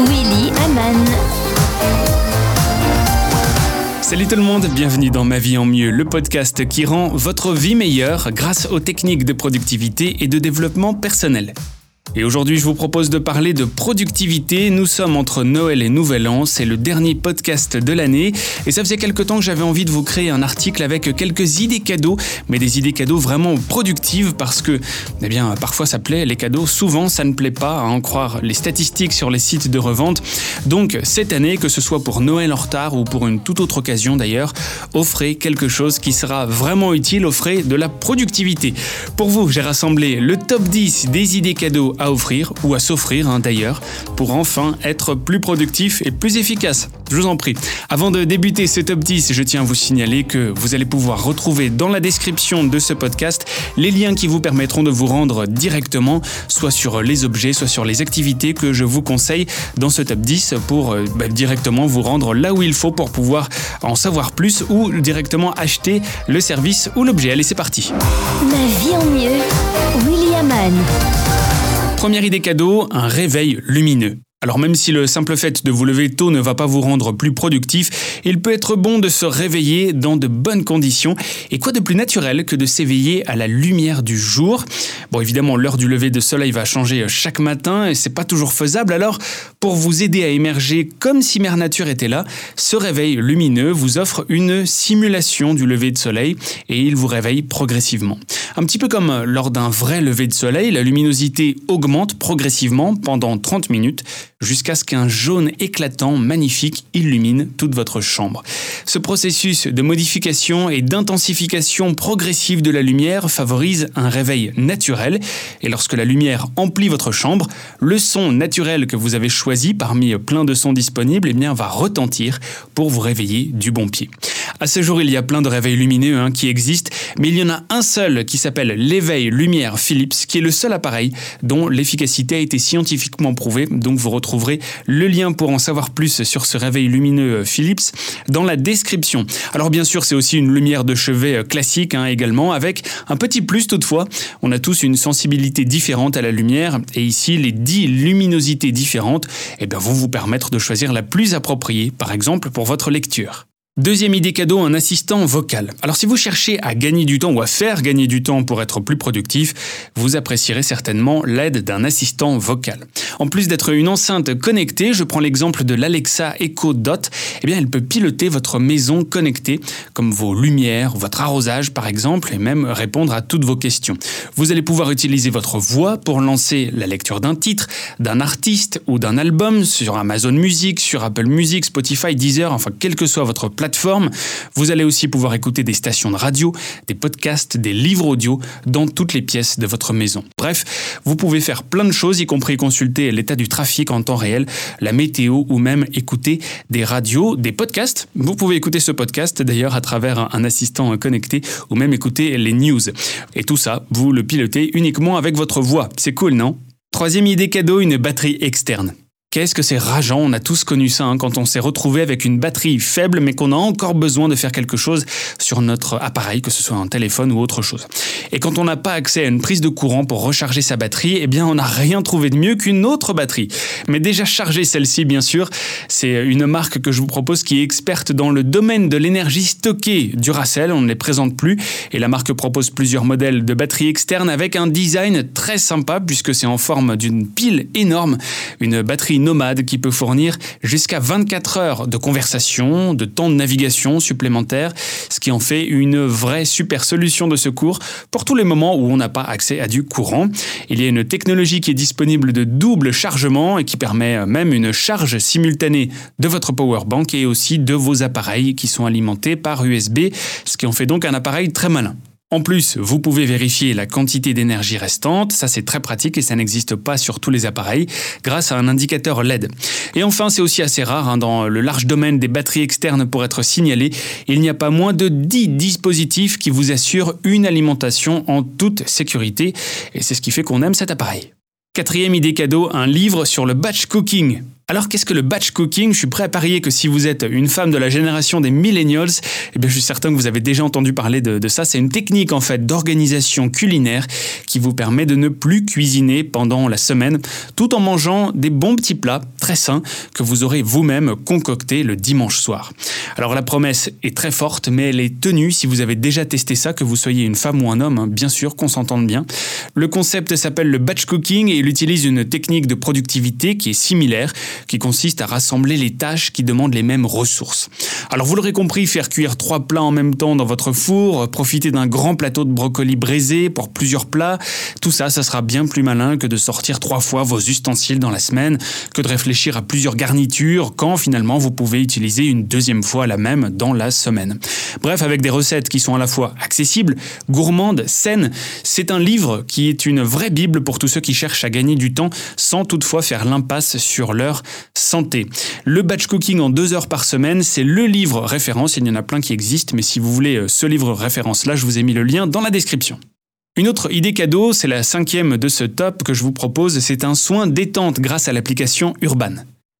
Willy Aman. Salut tout le monde, bienvenue dans Ma vie en mieux, le podcast qui rend votre vie meilleure grâce aux techniques de productivité et de développement personnel. Et aujourd'hui, je vous propose de parler de productivité. Nous sommes entre Noël et Nouvel An. C'est le dernier podcast de l'année. Et ça faisait quelque temps que j'avais envie de vous créer un article avec quelques idées cadeaux, mais des idées cadeaux vraiment productives parce que, eh bien, parfois ça plaît, les cadeaux, souvent ça ne plaît pas, à en croire les statistiques sur les sites de revente. Donc, cette année, que ce soit pour Noël en retard ou pour une toute autre occasion d'ailleurs, offrez quelque chose qui sera vraiment utile, offrez de la productivité. Pour vous, j'ai rassemblé le top 10 des idées cadeaux offrir ou à s'offrir hein, d'ailleurs pour enfin être plus productif et plus efficace. Je vous en prie. Avant de débuter ce top 10, je tiens à vous signaler que vous allez pouvoir retrouver dans la description de ce podcast les liens qui vous permettront de vous rendre directement soit sur les objets, soit sur les activités que je vous conseille dans ce top 10 pour euh, bah, directement vous rendre là où il faut pour pouvoir en savoir plus ou directement acheter le service ou l'objet. Allez, c'est parti. Ma vie en mieux. William Ann. Première idée cadeau, un réveil lumineux. Alors même si le simple fait de vous lever tôt ne va pas vous rendre plus productif, il peut être bon de se réveiller dans de bonnes conditions. Et quoi de plus naturel que de s'éveiller à la lumière du jour? Bon évidemment l'heure du lever de soleil va changer chaque matin et c'est pas toujours faisable. Alors pour vous aider à émerger comme si Mère Nature était là, ce réveil lumineux vous offre une simulation du lever de soleil et il vous réveille progressivement. Un petit peu comme lors d'un vrai lever de soleil, la luminosité augmente progressivement pendant 30 minutes jusqu'à ce qu'un jaune éclatant magnifique illumine toute votre chambre. Ce processus de modification et d'intensification progressive de la lumière favorise un réveil naturel et lorsque la lumière emplit votre chambre, le son naturel que vous avez choisi parmi plein de sons disponibles eh bien, va retentir pour vous réveiller du bon pied. À ce jour, il y a plein de réveils lumineux hein, qui existent, mais il y en a un seul qui s'appelle l'éveil lumière Philips, qui est le seul appareil dont l'efficacité a été scientifiquement prouvée. Donc vous retrouverez le lien pour en savoir plus sur ce réveil lumineux euh, Philips dans la description. Alors bien sûr, c'est aussi une lumière de chevet euh, classique hein, également, avec un petit plus toutefois. On a tous une sensibilité différente à la lumière, et ici les 10 luminosités différentes eh bien, vont vous permettre de choisir la plus appropriée, par exemple pour votre lecture. Deuxième idée cadeau, un assistant vocal. Alors si vous cherchez à gagner du temps ou à faire gagner du temps pour être plus productif, vous apprécierez certainement l'aide d'un assistant vocal. En plus d'être une enceinte connectée, je prends l'exemple de l'Alexa Echo Dot, eh bien elle peut piloter votre maison connectée, comme vos lumières, votre arrosage par exemple, et même répondre à toutes vos questions. Vous allez pouvoir utiliser votre voix pour lancer la lecture d'un titre, d'un artiste ou d'un album sur Amazon Music, sur Apple Music, Spotify, Deezer, enfin quelle que soit votre plateforme vous allez aussi pouvoir écouter des stations de radio, des podcasts, des livres audio dans toutes les pièces de votre maison. Bref, vous pouvez faire plein de choses, y compris consulter l'état du trafic en temps réel, la météo ou même écouter des radios, des podcasts. Vous pouvez écouter ce podcast d'ailleurs à travers un assistant connecté ou même écouter les news. Et tout ça, vous le pilotez uniquement avec votre voix. C'est cool, non? Troisième idée cadeau, une batterie externe. Qu'est-ce que c'est rageant, on a tous connu ça hein, quand on s'est retrouvé avec une batterie faible mais qu'on a encore besoin de faire quelque chose sur notre appareil, que ce soit un téléphone ou autre chose. Et quand on n'a pas accès à une prise de courant pour recharger sa batterie, eh bien on n'a rien trouvé de mieux qu'une autre batterie. Mais déjà charger celle-ci bien sûr, c'est une marque que je vous propose qui est experte dans le domaine de l'énergie stockée. Duracell, on ne les présente plus et la marque propose plusieurs modèles de batteries externes avec un design très sympa puisque c'est en forme d'une pile énorme, une batterie nomade qui peut fournir jusqu'à 24 heures de conversation, de temps de navigation supplémentaire, ce qui en fait une vraie super solution de secours pour tous les moments où on n'a pas accès à du courant. Il y a une technologie qui est disponible de double chargement et qui permet même une charge simultanée de votre power bank et aussi de vos appareils qui sont alimentés par USB, ce qui en fait donc un appareil très malin. En plus, vous pouvez vérifier la quantité d'énergie restante, ça c'est très pratique et ça n'existe pas sur tous les appareils, grâce à un indicateur LED. Et enfin, c'est aussi assez rare, hein, dans le large domaine des batteries externes pour être signalé, il n'y a pas moins de 10 dispositifs qui vous assurent une alimentation en toute sécurité, et c'est ce qui fait qu'on aime cet appareil. Quatrième idée cadeau, un livre sur le batch cooking. Alors qu'est-ce que le batch cooking? Je suis prêt à parier que si vous êtes une femme de la génération des millennials, eh bien je suis certain que vous avez déjà entendu parler de, ça. C'est une technique en fait d'organisation culinaire qui vous permet de ne plus cuisiner pendant la semaine tout en mangeant des bons petits plats très sains que vous aurez vous-même concoctés le dimanche soir. Alors la promesse est très forte mais elle est tenue si vous avez déjà testé ça, que vous soyez une femme ou un homme, hein, bien sûr qu'on s'entende bien. Le concept s'appelle le batch cooking et il utilise une technique de productivité qui est similaire qui consiste à rassembler les tâches qui demandent les mêmes ressources. Alors vous l'aurez compris, faire cuire trois plats en même temps dans votre four, profiter d'un grand plateau de brocoli braisé pour plusieurs plats, tout ça, ça sera bien plus malin que de sortir trois fois vos ustensiles dans la semaine, que de réfléchir à plusieurs garnitures quand finalement vous pouvez utiliser une deuxième fois la même dans la semaine. Bref, avec des recettes qui sont à la fois accessibles, gourmandes, saines, c'est un livre qui est une vraie bible pour tous ceux qui cherchent à gagner du temps sans toutefois faire l'impasse sur leur santé. Le batch cooking en deux heures par semaine, c'est le livre référence. Il y en a plein qui existent, mais si vous voulez euh, ce livre référence-là, je vous ai mis le lien dans la description. Une autre idée cadeau, c'est la cinquième de ce top que je vous propose, c'est un soin détente grâce à l'application Urban.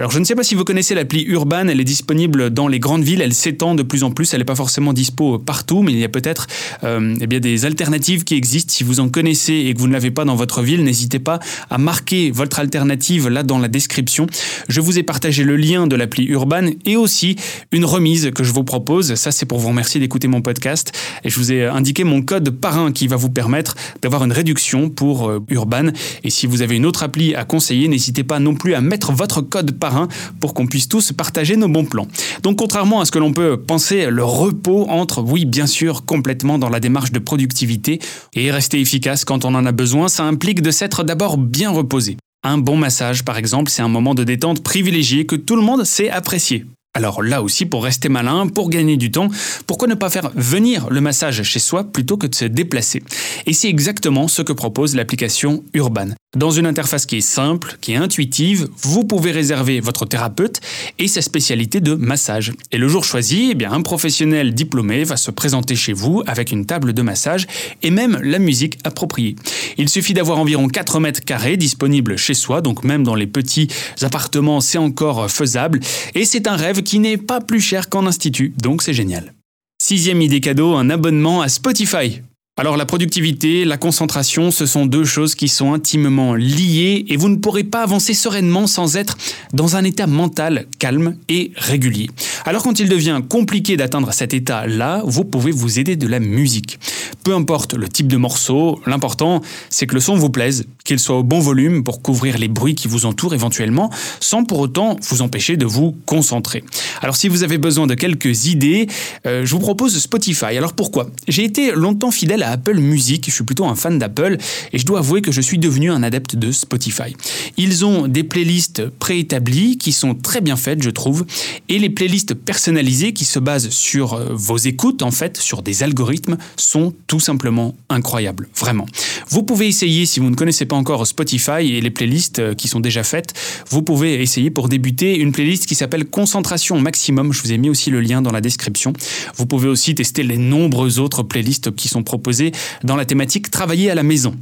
Alors je ne sais pas si vous connaissez l'appli Urban, elle est disponible dans les grandes villes, elle s'étend de plus en plus, elle n'est pas forcément dispo partout, mais il y a peut-être euh, eh bien des alternatives qui existent. Si vous en connaissez et que vous ne l'avez pas dans votre ville, n'hésitez pas à marquer votre alternative là dans la description. Je vous ai partagé le lien de l'appli Urban et aussi une remise que je vous propose. Ça c'est pour vous remercier d'écouter mon podcast et je vous ai indiqué mon code parrain qui va vous permettre d'avoir une réduction pour euh, Urban. Et si vous avez une autre appli à conseiller, n'hésitez pas non plus à mettre votre code par un pour qu'on puisse tous partager nos bons plans. Donc contrairement à ce que l'on peut penser, le repos entre, oui bien sûr, complètement dans la démarche de productivité et rester efficace quand on en a besoin, ça implique de s'être d'abord bien reposé. Un bon massage, par exemple, c'est un moment de détente privilégié que tout le monde sait apprécier. Alors là aussi, pour rester malin, pour gagner du temps, pourquoi ne pas faire venir le massage chez soi plutôt que de se déplacer? Et c'est exactement ce que propose l'application Urban. Dans une interface qui est simple, qui est intuitive, vous pouvez réserver votre thérapeute et sa spécialité de massage. Et le jour choisi, eh bien, un professionnel diplômé va se présenter chez vous avec une table de massage et même la musique appropriée. Il suffit d'avoir environ 4 mètres carrés disponibles chez soi, donc même dans les petits appartements, c'est encore faisable. Et c'est un rêve qui n'est pas plus cher qu'en institut, donc c'est génial. Sixième idée cadeau, un abonnement à Spotify. Alors la productivité, la concentration, ce sont deux choses qui sont intimement liées et vous ne pourrez pas avancer sereinement sans être dans un état mental calme et régulier. Alors quand il devient compliqué d'atteindre cet état-là, vous pouvez vous aider de la musique. Peu importe le type de morceau, l'important c'est que le son vous plaise, qu'il soit au bon volume pour couvrir les bruits qui vous entourent éventuellement, sans pour autant vous empêcher de vous concentrer. Alors si vous avez besoin de quelques idées, euh, je vous propose Spotify. Alors pourquoi? J'ai été longtemps fidèle à Apple Music. Je suis plutôt un fan d'Apple et je dois avouer que je suis devenu un adepte de Spotify. Ils ont des playlists préétablies qui sont très bien faites, je trouve, et les playlists personnalisées qui se basent sur euh, vos écoutes, en fait, sur des algorithmes, sont tout simplement incroyables, vraiment. Vous pouvez essayer, si vous ne connaissez pas encore Spotify et les playlists euh, qui sont déjà faites, vous pouvez essayer pour débuter une playlist qui s'appelle Concentration Maximum. Je vous ai mis aussi le lien dans la description. Vous pouvez aussi tester les nombreuses autres playlists qui sont proposées dans la thématique Travailler à la maison.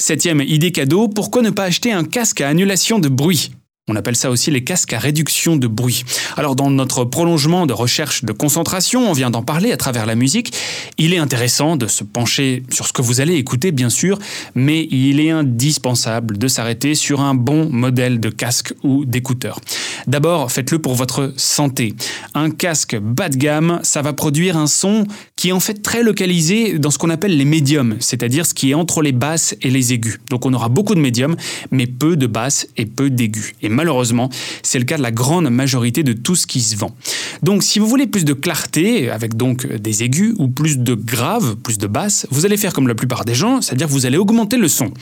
Septième idée cadeau, pourquoi ne pas acheter un casque à annulation de bruit? On appelle ça aussi les casques à réduction de bruit. Alors dans notre prolongement de recherche de concentration, on vient d'en parler à travers la musique, il est intéressant de se pencher sur ce que vous allez écouter bien sûr, mais il est indispensable de s'arrêter sur un bon modèle de casque ou d'écouteur. D'abord, faites-le pour votre santé. Un casque bas de gamme, ça va produire un son qui est en fait très localisé dans ce qu'on appelle les médiums, c'est-à-dire ce qui est entre les basses et les aigus. Donc on aura beaucoup de médiums, mais peu de basses et peu d'aigus malheureusement, c'est le cas de la grande majorité de tout ce qui se vend. Donc si vous voulez plus de clarté, avec donc des aigus, ou plus de graves, plus de basses, vous allez faire comme la plupart des gens, c'est-à-dire vous allez augmenter le son.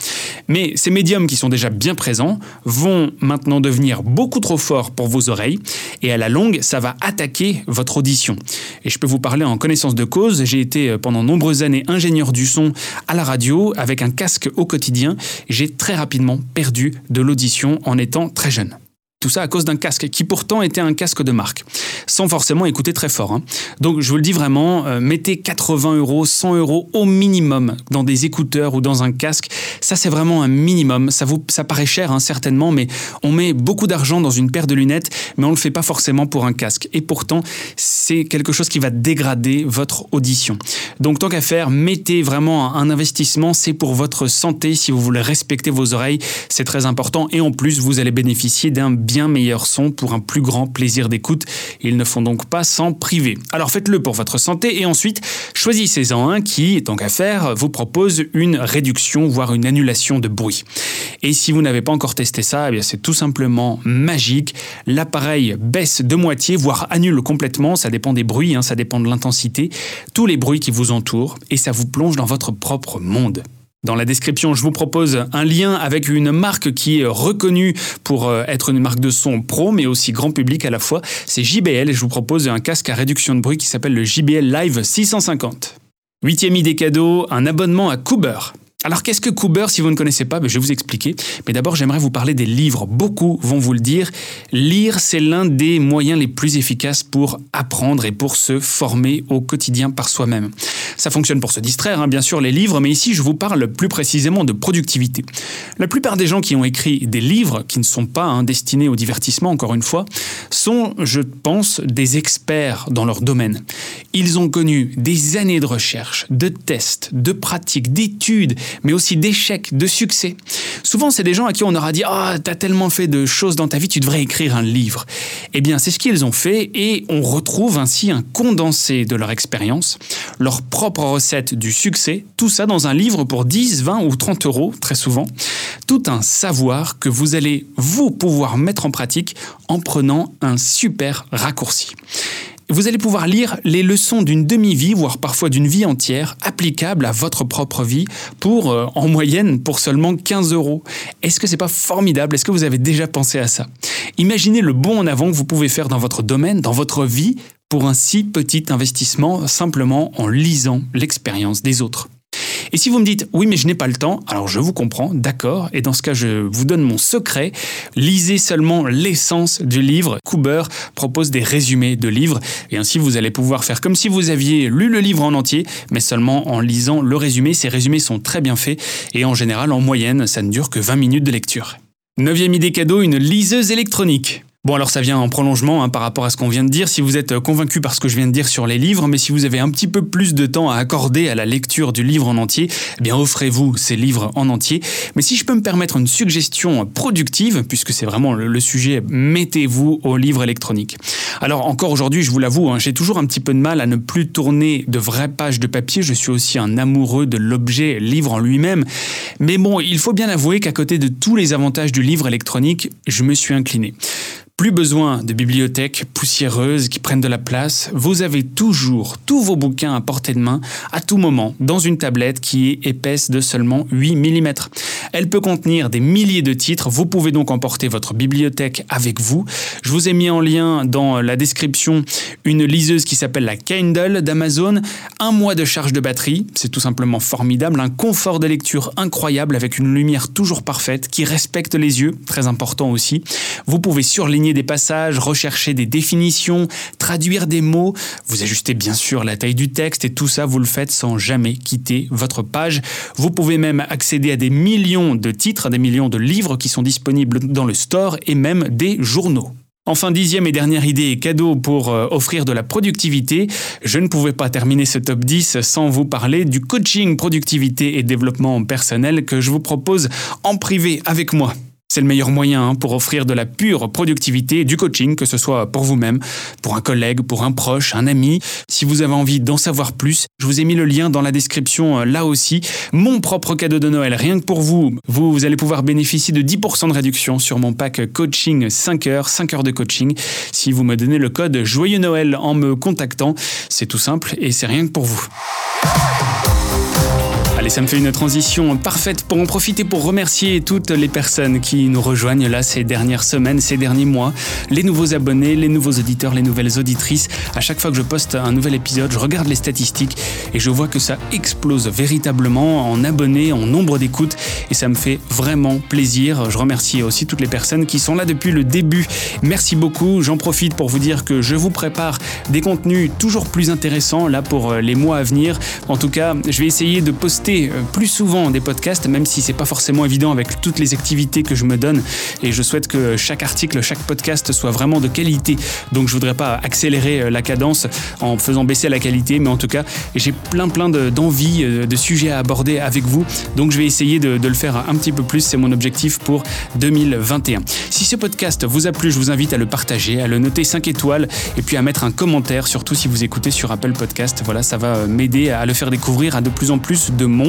Mais ces médiums qui sont déjà bien présents vont maintenant devenir beaucoup trop forts pour vos oreilles, et à la longue, ça va attaquer votre audition. Et je peux vous parler en connaissance de cause, j'ai été pendant nombreuses années ingénieur du son à la radio, avec un casque au quotidien, j'ai très rapidement perdu de l'audition en étant très jeune. Tout ça à cause d'un casque qui pourtant était un casque de marque, sans forcément écouter très fort. Hein. Donc je vous le dis vraiment, euh, mettez 80 euros, 100 euros au minimum dans des écouteurs ou dans un casque. Ça c'est vraiment un minimum. Ça, vous, ça paraît cher hein, certainement, mais on met beaucoup d'argent dans une paire de lunettes, mais on le fait pas forcément pour un casque. Et pourtant, c'est quelque chose qui va dégrader votre audition. Donc tant qu'à faire, mettez vraiment un investissement. C'est pour votre santé. Si vous voulez respecter vos oreilles, c'est très important. Et en plus, vous allez bénéficier d'un bien meilleur son pour un plus grand plaisir d'écoute. Ils ne font donc pas s'en priver. Alors faites-le pour votre santé et ensuite choisissez-en un qui, tant qu'à faire, vous propose une réduction, voire une annulation de bruit. Et si vous n'avez pas encore testé ça, eh c'est tout simplement magique. L'appareil baisse de moitié, voire annule complètement. Ça dépend des bruits, hein, ça dépend de l'intensité. Tous les bruits qui vous entourent et ça vous plonge dans votre propre monde. Dans la description, je vous propose un lien avec une marque qui est reconnue pour euh, être une marque de son pro, mais aussi grand public à la fois. C'est JBL et je vous propose un casque à réduction de bruit qui s'appelle le JBL Live 650. Huitième idée cadeau, un abonnement à Cooper. Alors qu'est-ce que Cooper Si vous ne connaissez pas, ben, je vais vous expliquer. Mais d'abord, j'aimerais vous parler des livres. Beaucoup vont vous le dire. Lire, c'est l'un des moyens les plus efficaces pour apprendre et pour se former au quotidien par soi-même. Ça fonctionne pour se distraire, hein, bien sûr, les livres, mais ici, je vous parle plus précisément de productivité. La plupart des gens qui ont écrit des livres, qui ne sont pas hein, destinés au divertissement, encore une fois, sont, je pense, des experts dans leur domaine. Ils ont connu des années de recherche, de tests, de pratiques, d'études, mais aussi d'échecs, de succès. Souvent, c'est des gens à qui on aura dit Ah, t'as tellement fait de choses dans ta vie, tu devrais écrire un livre. Eh bien, c'est ce qu'ils ont fait et on retrouve ainsi un condensé de leur expérience, leur propre recette du succès, tout ça dans un livre pour 10, 20 ou 30 euros, très souvent. Tout un savoir que vous allez, vous, pouvoir mettre en pratique en prenant un super raccourci vous allez pouvoir lire les leçons d'une demi-vie, voire parfois d'une vie entière, applicables à votre propre vie, pour, euh, en moyenne, pour seulement 15 euros. Est-ce que c'est pas formidable? Est-ce que vous avez déjà pensé à ça? Imaginez le bon en avant que vous pouvez faire dans votre domaine, dans votre vie, pour un si petit investissement, simplement en lisant l'expérience des autres. Et si vous me dites oui mais je n'ai pas le temps, alors je vous comprends, d'accord, et dans ce cas je vous donne mon secret, lisez seulement l'essence du livre. Cooper propose des résumés de livres, et ainsi vous allez pouvoir faire comme si vous aviez lu le livre en entier, mais seulement en lisant le résumé. Ces résumés sont très bien faits, et en général en moyenne ça ne dure que 20 minutes de lecture. Neuvième idée cadeau, une liseuse électronique. Bon alors ça vient en prolongement hein, par rapport à ce qu'on vient de dire, si vous êtes convaincu par ce que je viens de dire sur les livres, mais si vous avez un petit peu plus de temps à accorder à la lecture du livre en entier, eh bien offrez-vous ces livres en entier. Mais si je peux me permettre une suggestion productive, puisque c'est vraiment le, sujet, mettez-vous au livre électronique. Alors encore aujourd'hui, je vous l'avoue, hein, j'ai toujours un petit peu de mal à ne plus tourner de vraies pages de papier, je suis aussi un amoureux de l'objet livre en lui-même. Mais bon, il faut bien avouer qu'à côté de tous les avantages du livre électronique, je me suis incliné. Plus besoin de bibliothèques poussiéreuses qui prennent de la place, vous avez toujours tous vos bouquins à portée de main à tout moment dans une tablette qui est épaisse de seulement 8 mm. Elle peut contenir des milliers de titres, vous pouvez donc emporter votre bibliothèque avec vous. Je vous ai mis en lien dans la description une liseuse qui s'appelle la Kindle d'Amazon, un mois de charge de batterie, c'est tout simplement formidable, un confort de lecture incroyable avec une lumière toujours parfaite qui respecte les yeux, très important aussi. Vous pouvez surligner des passages, rechercher des définitions, traduire des mots. Vous ajustez bien sûr la taille du texte et tout ça, vous le faites sans jamais quitter votre page. Vous pouvez même accéder à des millions de titres, à des millions de livres qui sont disponibles dans le store et même des journaux. Enfin, dixième et dernière idée et cadeau pour euh, offrir de la productivité. Je ne pouvais pas terminer ce top 10 sans vous parler du coaching productivité et développement personnel que je vous propose en privé avec moi. C'est le meilleur moyen hein, pour offrir de la pure productivité, du coaching, que ce soit pour vous-même, pour un collègue, pour un proche, un ami. Si vous avez envie d'en savoir plus, je vous ai mis le lien dans la description euh, là aussi. Mon propre cadeau de Noël, rien que pour vous, vous, allez pouvoir bénéficier de 10% de réduction sur mon pack coaching 5 heures, 5 heures de coaching. Si vous me donnez le code Joyeux Noël en me contactant, c'est tout simple et c'est rien que pour vous. Allez, ça me fait une transition parfaite pour en profiter pour remercier toutes les personnes qui nous rejoignent là ces dernières semaines, ces derniers mois, les nouveaux abonnés, les nouveaux auditeurs, les nouvelles auditrices. À chaque fois que je poste un nouvel épisode, je regarde les statistiques et je vois que ça explose véritablement en abonnés, en nombre d'écoutes et ça me fait vraiment plaisir. Je remercie aussi toutes les personnes qui sont là depuis le début. Merci beaucoup. J'en profite pour vous dire que je vous prépare des contenus toujours plus intéressants là pour les mois à venir. En tout cas, je vais essayer de poster euh, plus souvent des podcasts, même si c'est pas forcément évident avec toutes les activités que je me donne. Et je souhaite que chaque article, chaque podcast soit vraiment de qualité. Donc je voudrais pas accélérer euh, la cadence en faisant baisser la qualité, mais en tout cas, j'ai plein plein d'envie, euh, de, sujets à aborder avec vous. Donc je vais essayer de, de le faire un petit peu plus. C'est mon objectif pour 2021. Si ce podcast vous a plu, je vous invite à le partager, à le noter 5 étoiles et puis à mettre un commentaire, surtout si vous écoutez sur Apple Podcast. Voilà, ça va m'aider à le faire découvrir à de plus en plus de monde.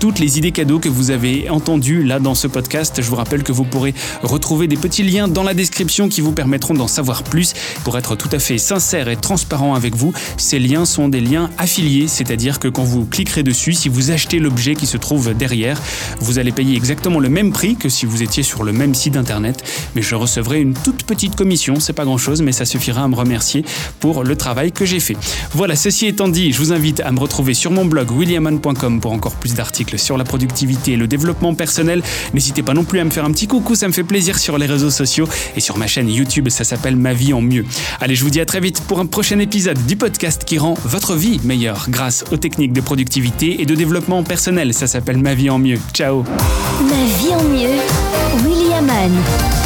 Toutes les idées cadeaux que vous avez entendues là dans ce podcast, je vous rappelle que vous pourrez retrouver des petits liens dans la description qui vous permettront d'en savoir plus. Pour être tout à fait sincère et transparent avec vous, ces liens sont des liens affiliés, c'est-à-dire que quand vous cliquerez dessus, si vous achetez l'objet qui se trouve derrière, vous allez payer exactement le même prix que si vous étiez sur le même site internet, mais je recevrai une toute petite commission, c'est pas grand-chose, mais ça suffira à me remercier pour le travail que j'ai fait. Voilà, ceci étant dit, je vous invite à me retrouver sur mon blog williaman.com pour encore plus d'articles sur la productivité et le développement personnel. N'hésitez pas non plus à me faire un petit coucou, ça me fait plaisir sur les réseaux sociaux et sur ma chaîne YouTube, ça s'appelle Ma vie en mieux. Allez, je vous dis à très vite pour un prochain épisode du podcast qui rend votre vie meilleure grâce aux techniques de productivité et de développement personnel. Ça s'appelle Ma vie en mieux. Ciao. Ma vie en mieux, William Mann.